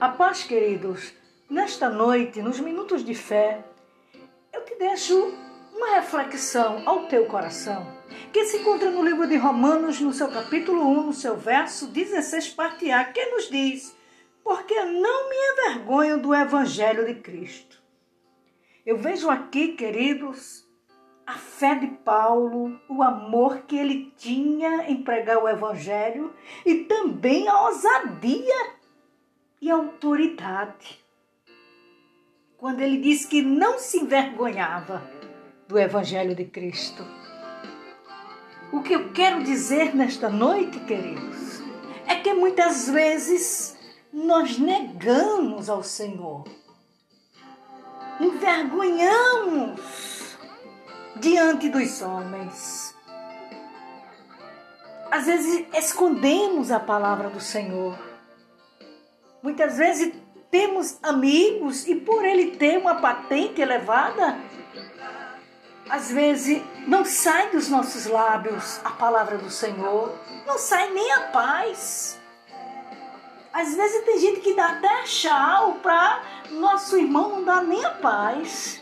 A paz, queridos, nesta noite, nos minutos de fé, eu te deixo uma reflexão ao teu coração, que se encontra no livro de Romanos, no seu capítulo 1, no seu verso 16, parte A, que nos diz: Porque não me envergonho do evangelho de Cristo. Eu vejo aqui, queridos, a fé de Paulo, o amor que ele tinha em pregar o evangelho e também a ousadia e autoridade. Quando ele disse que não se envergonhava do Evangelho de Cristo. O que eu quero dizer nesta noite, queridos, é que muitas vezes nós negamos ao Senhor, envergonhamos diante dos homens. Às vezes escondemos a palavra do Senhor Muitas vezes temos amigos e por ele ter uma patente elevada, às vezes não sai dos nossos lábios a palavra do Senhor, não sai nem a paz. Às vezes tem gente que dá até tchau para nosso irmão não dar nem a paz.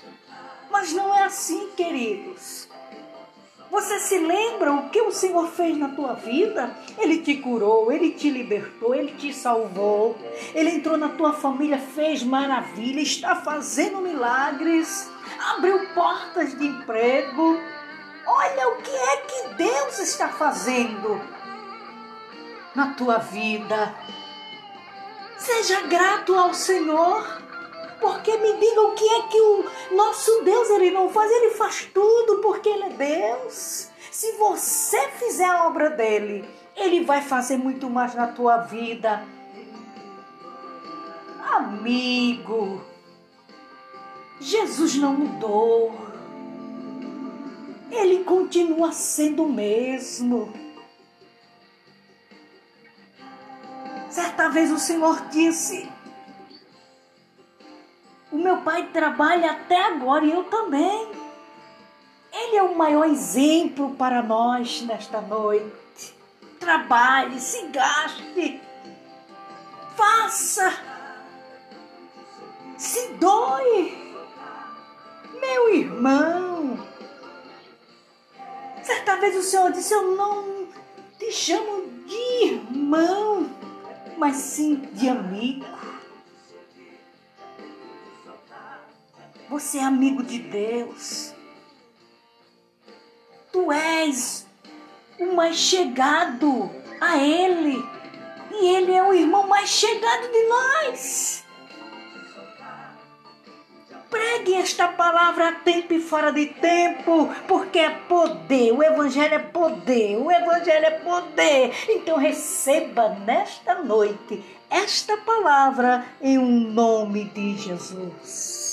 Mas não é assim, queridos. Você se lembra o que o Senhor fez na tua vida? Ele te curou, ele te libertou, ele te salvou. Ele entrou na tua família, fez maravilha, está fazendo milagres, abriu portas de emprego. Olha o que é que Deus está fazendo na tua vida. Seja grato ao Senhor. Porque me diga o que é que o nosso Deus ele não faz, ele faz tudo porque ele é Deus. Se você fizer a obra dele, ele vai fazer muito mais na tua vida. Amigo, Jesus não mudou. Ele continua sendo o mesmo. Certa vez o Senhor disse: meu pai trabalha até agora e eu também. Ele é o maior exemplo para nós nesta noite. Trabalhe, se gaste, faça, se doe. Meu irmão, certa vez o Senhor disse: Eu não te chamo de irmão, mas sim de amigo. Você é amigo de Deus. Tu és o mais chegado a Ele. E Ele é o irmão mais chegado de nós. Pregue esta palavra a tempo e fora de tempo, porque é poder. O Evangelho é poder. O Evangelho é poder. Então receba nesta noite esta palavra em um nome de Jesus.